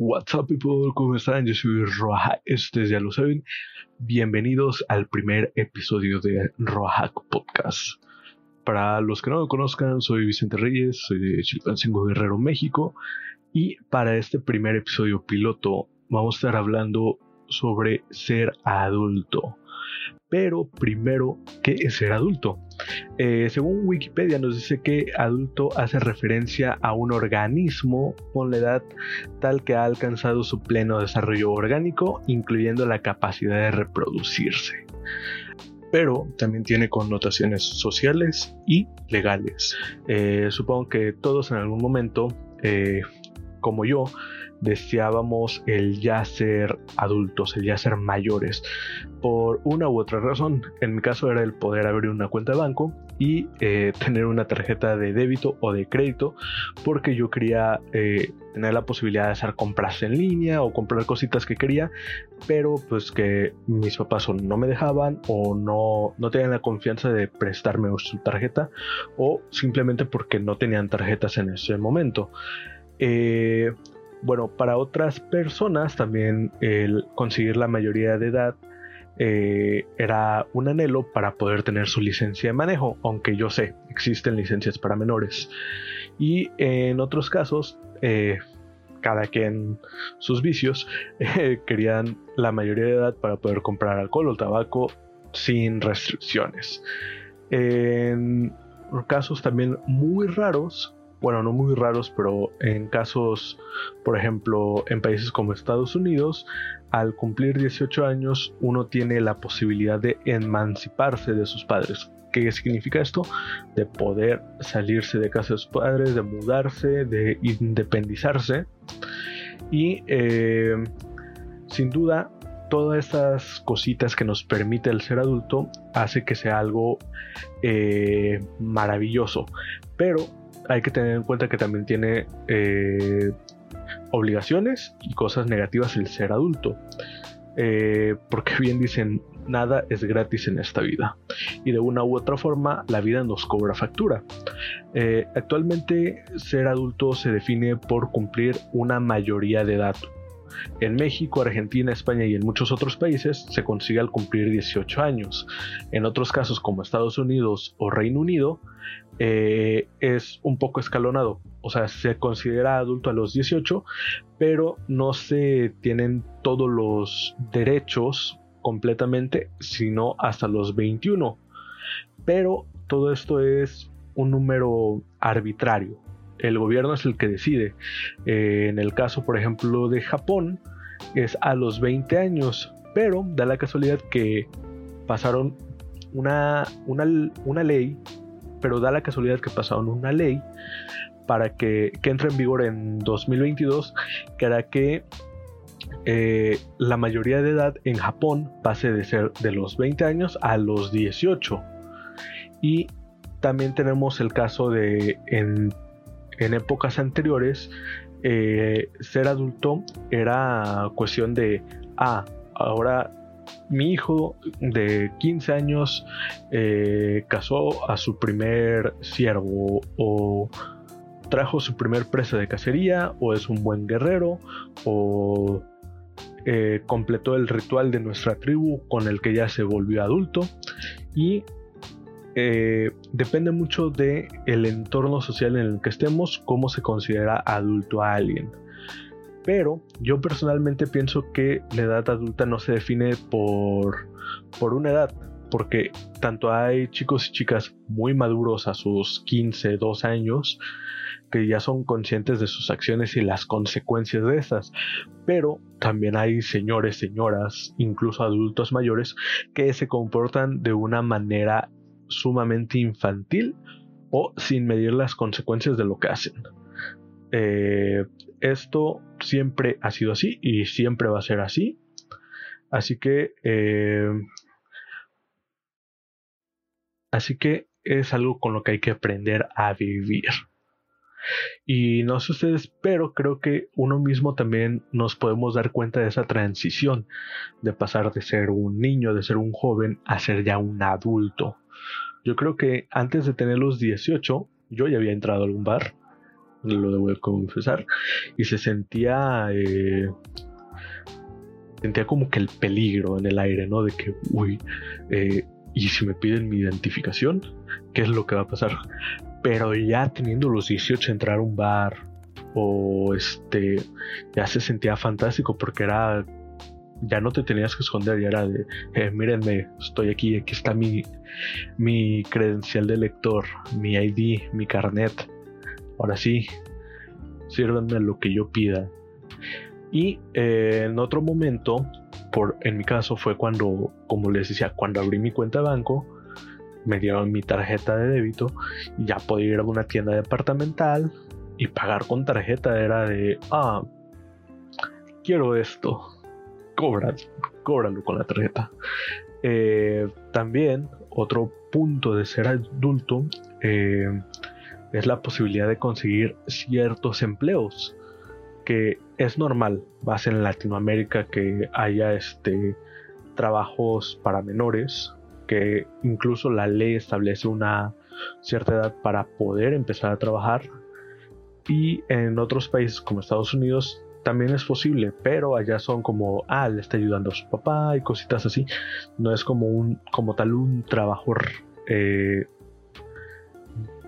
What's up people, ¿cómo están? Yo soy Roja, ustedes ya lo saben. Bienvenidos al primer episodio de Roja Podcast. Para los que no me conozcan, soy Vicente Reyes, soy de Chilpancingo Guerrero, México. Y para este primer episodio piloto vamos a estar hablando sobre ser adulto. Pero primero, ¿qué es ser adulto? Eh, según Wikipedia nos dice que adulto hace referencia a un organismo con la edad tal que ha alcanzado su pleno desarrollo orgánico, incluyendo la capacidad de reproducirse. Pero también tiene connotaciones sociales y legales. Eh, supongo que todos en algún momento, eh, como yo, deseábamos el ya ser adultos, el ya ser mayores, por una u otra razón. En mi caso era el poder abrir una cuenta de banco y eh, tener una tarjeta de débito o de crédito, porque yo quería eh, tener la posibilidad de hacer compras en línea o comprar cositas que quería, pero pues que mis papás no me dejaban o no, no tenían la confianza de prestarme su tarjeta o simplemente porque no tenían tarjetas en ese momento. Eh, bueno, para otras personas también el conseguir la mayoría de edad eh, era un anhelo para poder tener su licencia de manejo, aunque yo sé, existen licencias para menores. Y en otros casos, eh, cada quien sus vicios, querían la mayoría de edad para poder comprar alcohol o tabaco sin restricciones. En casos también muy raros, bueno, no muy raros, pero en casos, por ejemplo, en países como Estados Unidos, al cumplir 18 años uno tiene la posibilidad de emanciparse de sus padres. ¿Qué significa esto? De poder salirse de casa de sus padres, de mudarse, de independizarse. Y eh, sin duda, todas estas cositas que nos permite el ser adulto hace que sea algo eh, maravilloso. Pero hay que tener en cuenta que también tiene eh, obligaciones y cosas negativas el ser adulto. Eh, porque bien dicen, nada es gratis en esta vida. Y de una u otra forma, la vida nos cobra factura. Eh, actualmente, ser adulto se define por cumplir una mayoría de edad. En México, Argentina, España y en muchos otros países se consigue al cumplir 18 años. En otros casos como Estados Unidos o Reino Unido eh, es un poco escalonado. O sea, se considera adulto a los 18, pero no se tienen todos los derechos completamente, sino hasta los 21. Pero todo esto es un número arbitrario el gobierno es el que decide. Eh, en el caso, por ejemplo, de Japón, es a los 20 años, pero da la casualidad que pasaron una, una, ley, pero da la casualidad que pasaron una ley para que, entre en vigor en 2022, que hará que eh, la mayoría de edad en Japón pase de ser de los 20 años a los 18. Y también tenemos el caso de en en épocas anteriores, eh, ser adulto era cuestión de, ah, ahora mi hijo de 15 años eh, casó a su primer siervo o trajo su primer presa de cacería o es un buen guerrero o eh, completó el ritual de nuestra tribu con el que ya se volvió adulto y eh, depende mucho de el entorno social en el que estemos, cómo se considera adulto a alguien. Pero yo personalmente pienso que la edad adulta no se define por, por una edad, porque tanto hay chicos y chicas muy maduros a sus 15, 2 años, que ya son conscientes de sus acciones y las consecuencias de estas. Pero también hay señores, señoras, incluso adultos mayores, que se comportan de una manera sumamente infantil o sin medir las consecuencias de lo que hacen. Eh, esto siempre ha sido así y siempre va a ser así. Así que... Eh, así que es algo con lo que hay que aprender a vivir. Y no sé ustedes, pero creo que uno mismo también nos podemos dar cuenta de esa transición, de pasar de ser un niño, de ser un joven, a ser ya un adulto. Yo creo que antes de tener los 18, yo ya había entrado a algún bar lo debo confesar, y se sentía, eh, sentía como que el peligro en el aire, ¿no? De que, uy, eh, y si me piden mi identificación, ¿qué es lo que va a pasar? Pero ya teniendo los 18 entrar a un bar o este ya se sentía fantástico porque era ya no te tenías que esconder, ya era de eh, mírenme, estoy aquí, aquí está mi, mi credencial de lector, mi ID, mi carnet. Ahora sí, sírvenme lo que yo pida. Y eh, en otro momento, por, en mi caso fue cuando, como les decía, cuando abrí mi cuenta de banco, me dieron mi tarjeta de débito y ya podía ir a una tienda departamental y pagar con tarjeta. Era de, ah, quiero esto, cobra, cóbralo con la tarjeta. Eh, también otro punto de ser adulto eh, es la posibilidad de conseguir ciertos empleos que es normal, más en Latinoamérica que haya este trabajos para menores, que incluso la ley establece una cierta edad para poder empezar a trabajar. Y en otros países como Estados Unidos también es posible, pero allá son como, ah, le está ayudando a su papá y cositas así. No es como un, como tal un trabajo eh,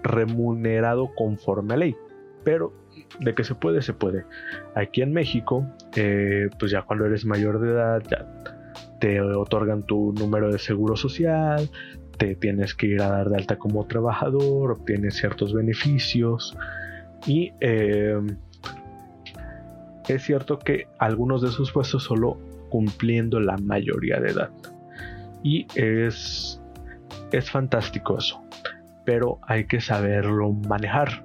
remunerado conforme a ley. Pero de que se puede, se puede. Aquí en México, eh, pues ya cuando eres mayor de edad, ya te otorgan tu número de seguro social, te tienes que ir a dar de alta como trabajador, obtienes ciertos beneficios y eh, es cierto que algunos de esos puestos solo cumpliendo la mayoría de edad y es es fantástico eso pero hay que saberlo manejar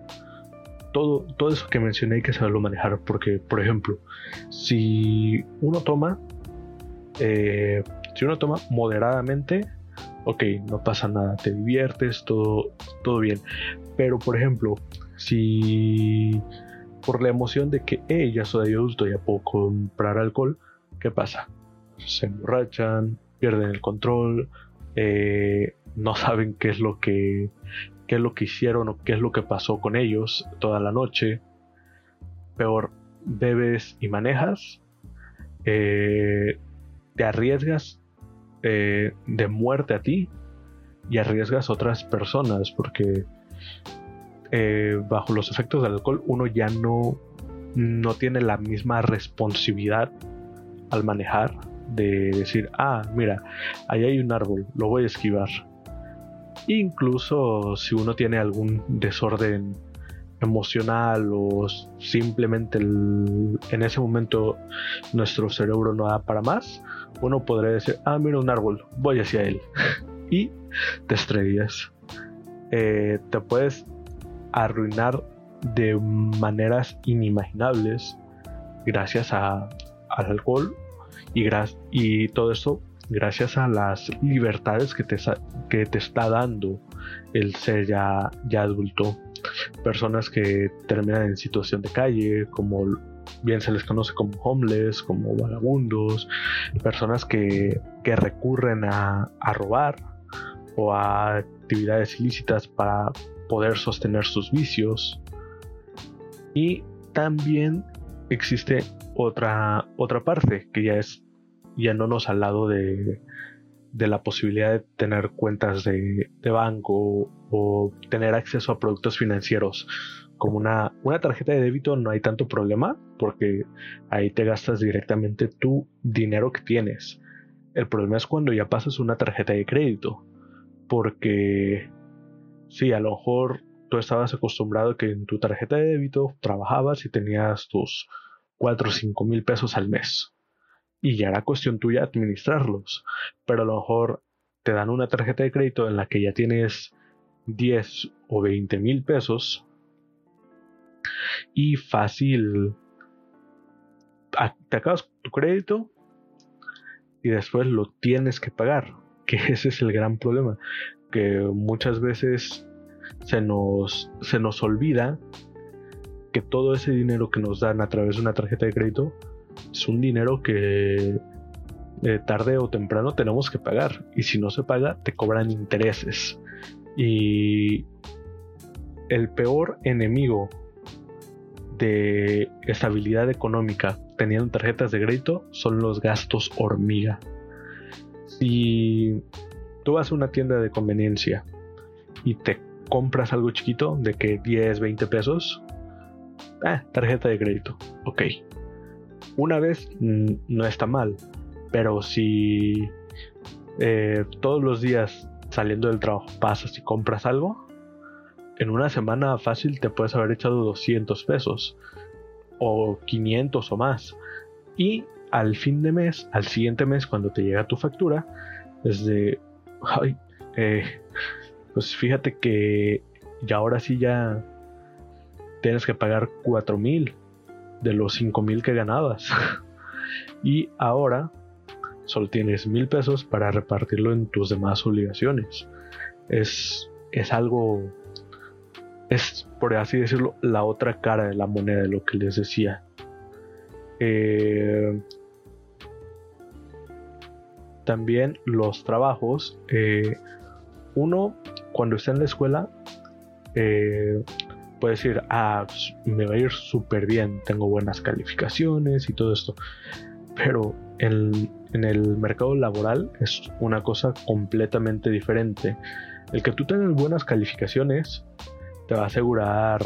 todo, todo eso que mencioné hay que saberlo manejar porque, por ejemplo, si uno toma, eh, si uno toma moderadamente, ok, no pasa nada, te diviertes, todo, todo bien. Pero, por ejemplo, si por la emoción de que, ya soy adulto, ya puedo comprar alcohol, ¿qué pasa? Se emborrachan, pierden el control, eh, no saben qué es lo que qué es lo que hicieron o qué es lo que pasó con ellos toda la noche. Peor, bebes y manejas, eh, te arriesgas eh, de muerte a ti y arriesgas a otras personas porque eh, bajo los efectos del alcohol uno ya no, no tiene la misma responsabilidad al manejar de decir, ah, mira, ahí hay un árbol, lo voy a esquivar Incluso si uno tiene algún desorden emocional o simplemente en ese momento nuestro cerebro no da para más, uno podría decir, ah, mira un árbol, voy hacia él. y te estrellas. Eh, te puedes arruinar de maneras inimaginables gracias a, al alcohol y, y todo eso gracias a las libertades que te, que te está dando el ser ya, ya adulto. Personas que terminan en situación de calle, como bien se les conoce como homeless, como vagabundos, personas que, que recurren a, a robar o a actividades ilícitas para poder sostener sus vicios. Y también existe otra, otra parte que ya es yéndonos al lado de, de la posibilidad de tener cuentas de, banco o tener acceso a productos financieros como una, una tarjeta de débito no hay tanto problema porque ahí te gastas directamente tu dinero que tienes. El problema es cuando ya pasas una tarjeta de crédito porque sí, a lo mejor tú estabas acostumbrado que en tu tarjeta de débito trabajabas y tenías tus 4 o 5 mil pesos al mes y ya era cuestión tuya administrarlos. Pero a lo mejor te dan una tarjeta de crédito en la que ya tienes 10 o 20 mil pesos y fácil te acabas tu crédito y después lo tienes que pagar que ese es el gran problema que muchas veces se nos se nos olvida que todo ese dinero que nos dan a través de una tarjeta de crédito es un dinero que eh, tarde o temprano tenemos que pagar y si no se paga te cobran intereses y el peor enemigo de estabilidad económica teniendo tarjetas de crédito son los gastos hormiga. Si tú vas a una tienda de conveniencia y te compras algo chiquito de que 10, 20 pesos, ah, tarjeta de crédito, ok. Una vez mm, no está mal, pero si eh, todos los días saliendo del trabajo pasas y compras algo, en una semana fácil te puedes haber echado 200 pesos o 500 o más. Y al fin de mes, al siguiente mes, cuando te llega tu factura, es de, ay, eh, pues fíjate que ya ahora sí ya tienes que pagar 4 mil de los 5 mil que ganabas. y ahora solo tienes mil pesos para repartirlo en tus demás obligaciones. Es, es algo, es por así decirlo, la otra cara de la moneda de lo que les decía. Eh, también los trabajos. Eh, uno, cuando está en la escuela, eh, puede decir, ah, pues, me va a ir súper bien, tengo buenas calificaciones y todo esto. Pero en, en el mercado laboral es una cosa completamente diferente. El que tú tengas buenas calificaciones te va a asegurar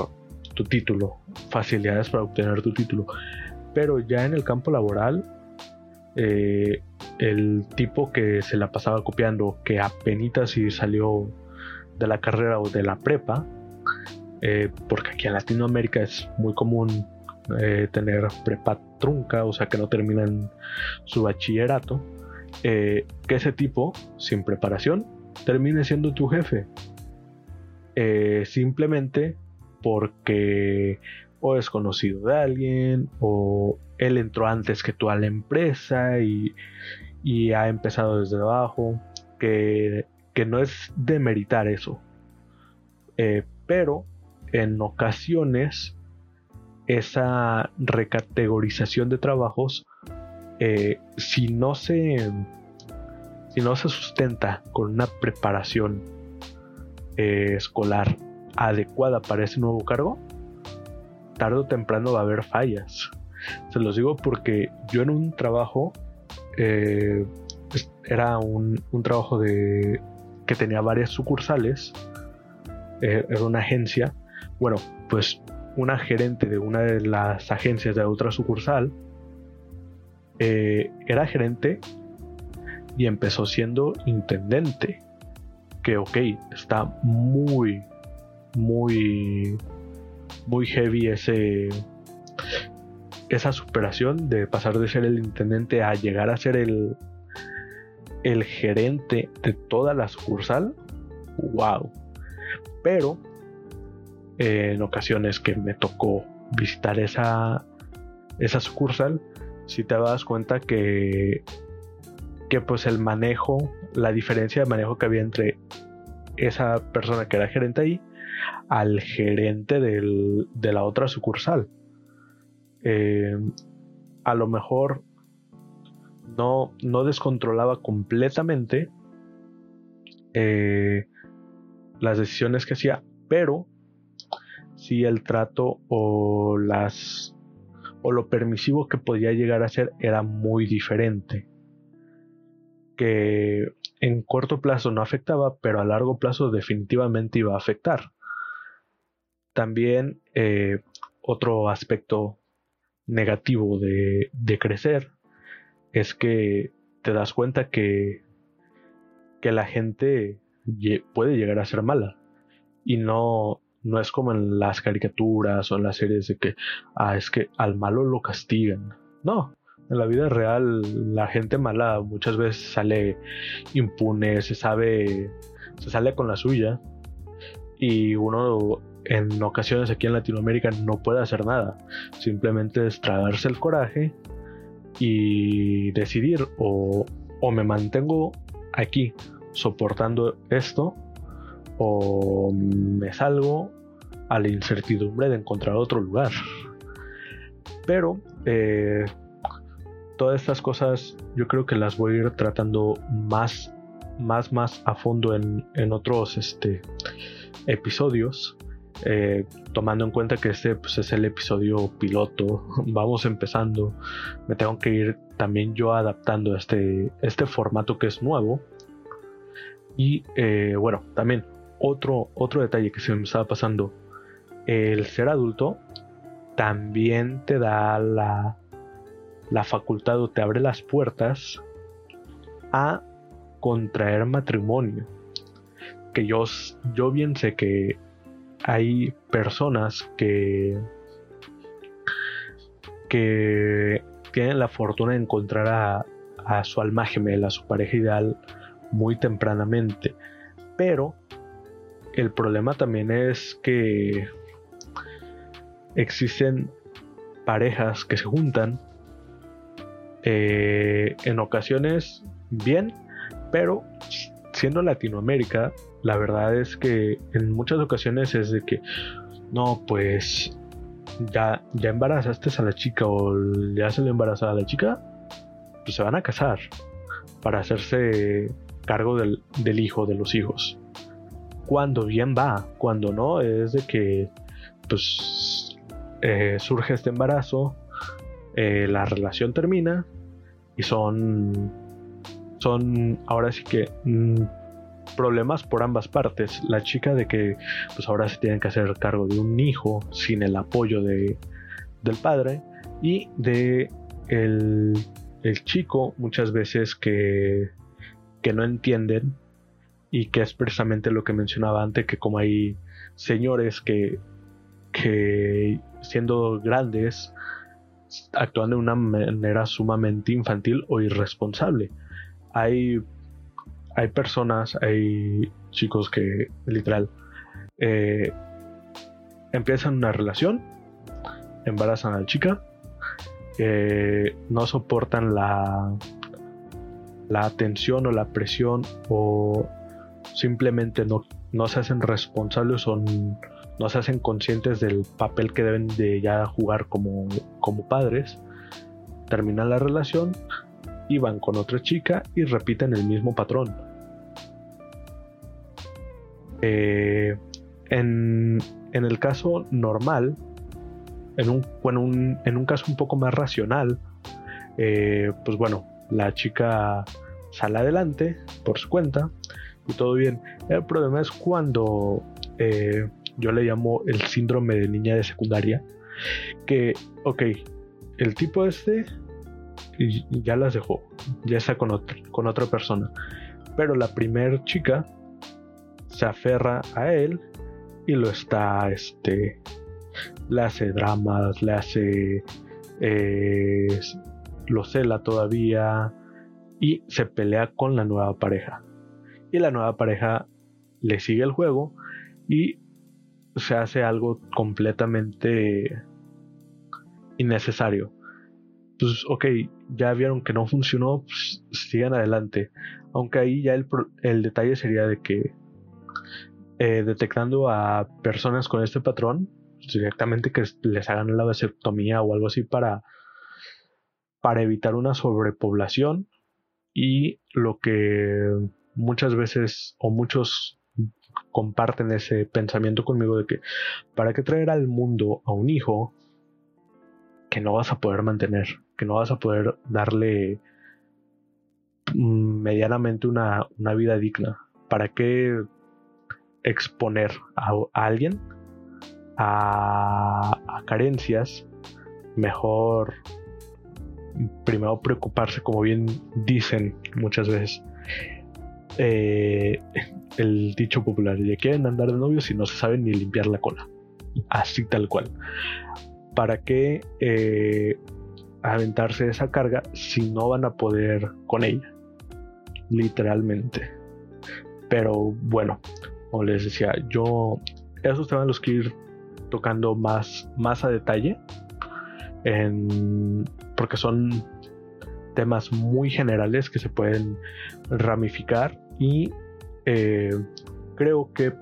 tu título, facilidades para obtener tu título. Pero ya en el campo laboral, eh, el tipo que se la pasaba copiando, que apenas si salió de la carrera o de la prepa, eh, porque aquí en Latinoamérica es muy común eh, tener prepa trunca, o sea que no terminan su bachillerato, que ese tipo, sin preparación, termine siendo tu jefe. simplemente porque o es conocido de alguien o él entró antes que tú a la empresa y, ha empezado desde abajo, que, no es demeritar eso. Eh, pero en ocasiones esa recategorización de trabajos, eh, si no se si no se sustenta con una preparación eh, escolar adecuada para ese nuevo cargo, tarde o temprano va a haber fallas. Se los digo porque yo en un trabajo, eh, era un, trabajo de que tenía varias sucursales, eh, era una agencia. Bueno, pues una gerente de una de las agencias de otra sucursal eh, era gerente y empezó siendo intendente. Que ok, está muy, muy, muy heavy ese, esa superación de pasar de ser el intendente a llegar a ser el, el gerente de toda la sucursal, wow. Pero en ocasiones que me tocó visitar esa, esa sucursal, si te das cuenta que, que pues el manejo, la diferencia de manejo que había entre esa persona que era gerente ahí al gerente de la otra sucursal. Eh, a lo mejor no, no descontrolaba completamente eh, las decisiones que hacía, pero si el trato o las o lo permisivo que podía llegar a ser era muy diferente. Que en corto plazo no afectaba, pero a largo plazo definitivamente iba a afectar. También eh, otro aspecto negativo de, crecer es que te das cuenta que, que la gente puede llegar a ser mala. Y no, no es como en las caricaturas o en las series de que ah, es que al malo lo castigan. No, en la vida real la gente mala muchas veces sale impune, se sabe, se sale con la suya. Y uno en ocasiones aquí en Latinoamérica no puede hacer nada. Simplemente es tragarse el coraje y decidir o, me mantengo aquí soportando esto o me salgo a la incertidumbre de encontrar otro lugar. Pero eh, todas estas cosas yo creo que las voy a ir tratando más, más, más a fondo en, en otros este, episodios Eh, tomando en cuenta que este pues, es el episodio piloto, vamos empezando, me tengo que ir también yo adaptando este, este formato que es nuevo. Y eh, bueno, también otro, otro detalle que se me estaba pasando, el ser adulto también te da la, la facultad o te abre las puertas a contraer matrimonio. Que yo, yo bien sé que hay personas que, que tienen la fortuna de encontrar a, a su alma gemela, a su pareja ideal muy tempranamente. Pero el problema también es que existen parejas que se juntan eh, en ocasiones bien, pero siendo Latinoamérica, la verdad es que en muchas ocasiones es de que no, pues ya, ya embarazaste a la chica o ya se le embarazada a la chica, pues se van a casar para hacerse cargo del, del hijo, de los hijos. Cuando bien va, cuando no, es de que pues eh, surge este embarazo, eh, la relación termina y son, son ahora sí que mm, problemas por ambas partes. La chica de que pues ahora se tienen que hacer cargo de un hijo sin el apoyo de, del padre y de el, el chico muchas veces que, que no entienden y que es precisamente lo que mencionaba antes que como hay señores que, que siendo grandes actuando de una manera sumamente infantil o irresponsable. Hay, hay personas, hay chicos que literal eh, empiezan una relación, embarazan a la chica, eh, no soportan la, la atención o la presión o simplemente no, no se hacen responsables o no se hacen conscientes del papel que deben de ya jugar como, como padres, terminan la relación y van con otra chica y repiten el mismo patrón. Eh, en, en, el caso normal, en un, en un, caso un poco más racional, eh, pues bueno, la chica sale adelante por su cuenta y todo bien. El problema es cuando eh, yo le llamo el síndrome de niña de secundaria, que, ok, el tipo este ya las dejó, ya está con, con otra persona, pero la primer chica se aferra a él y lo está, este, le hace dramas, le hace, lo cela todavía y se pelea con la nueva pareja. Y la nueva pareja le sigue el juego y se hace algo completamente innecesario. Pues ok, ya vieron que no funcionó, pues, sigan adelante. Aunque ahí ya el, detalle sería de que eh, detectando a personas con este patrón, directamente que les hagan la vasectomía o algo así para, para evitar una sobrepoblación y lo que muchas veces o muchos comparten ese pensamiento conmigo de que para qué traer al mundo a un hijo que no vas a poder mantener, que no vas a poder darle mm, medianamente una, vida digna. ¿Para qué exponer a, alguien a, carencias? Mejor primero preocuparse, como bien dicen muchas veces, eh, el dicho popular, ya quieren andar de novios y no se saben ni limpiar la cola. Así tal cual. ¿Para qué eh, aventarse esa carga si no van a poder con ella? Literalmente. Pero bueno, como les decía, yo esos temas los quiero ir tocando más, más a detalle. porque son temas muy generales que se pueden ramificar y eh, creo que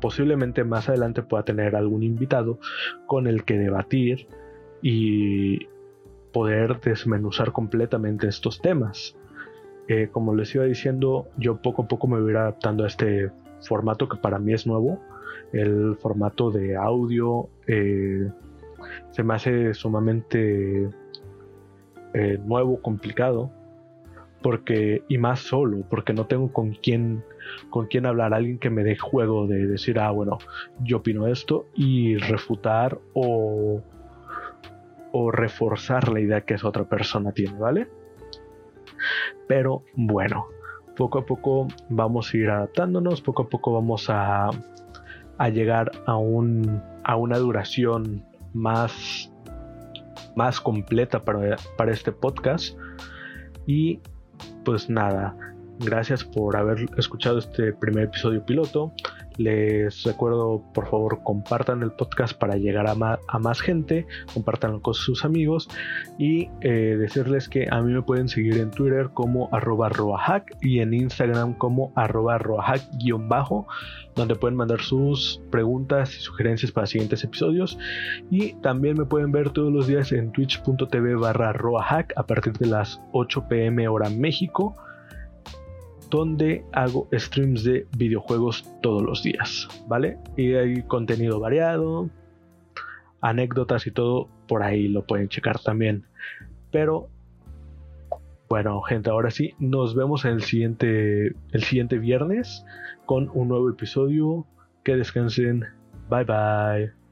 posiblemente más adelante pueda tener algún invitado con el que debatir y poder desmenuzar completamente estos temas. Eh, como les iba diciendo, yo poco a poco me voy adaptando a este formato que para mí es nuevo el formato de audio eh, se me hace sumamente eh, nuevo, complicado, porque y más solo, porque no tengo con quién con quién hablar, alguien que me dé juego de decir, ah, bueno, yo opino esto y refutar o o reforzar la idea que esa otra persona tiene, ¿vale? Pero bueno, poco a poco vamos a ir adaptándonos, poco a poco vamos a, a llegar a, un, a una duración más, más completa para, para este podcast. Y pues nada, gracias por haber escuchado este primer episodio piloto. Les recuerdo, por favor, compartan el podcast para llegar a, más gente, compartanlo con sus amigos y eh, decirles que a mí me pueden seguir en Twitter como arroba roahack y en Instagram como arroba roahack-bajo, donde pueden mandar sus preguntas y sugerencias para siguientes episodios. Y también me pueden ver todos los días en twitch.tv barra roahack a partir de las 8 pm hora México donde hago streams de videojuegos todos los días, ¿vale? Y hay contenido variado, anécdotas y todo, por ahí lo pueden checar también. Pero bueno, gente, ahora sí, nos vemos el siguiente el siguiente viernes con un nuevo episodio. Que descansen. Bye bye.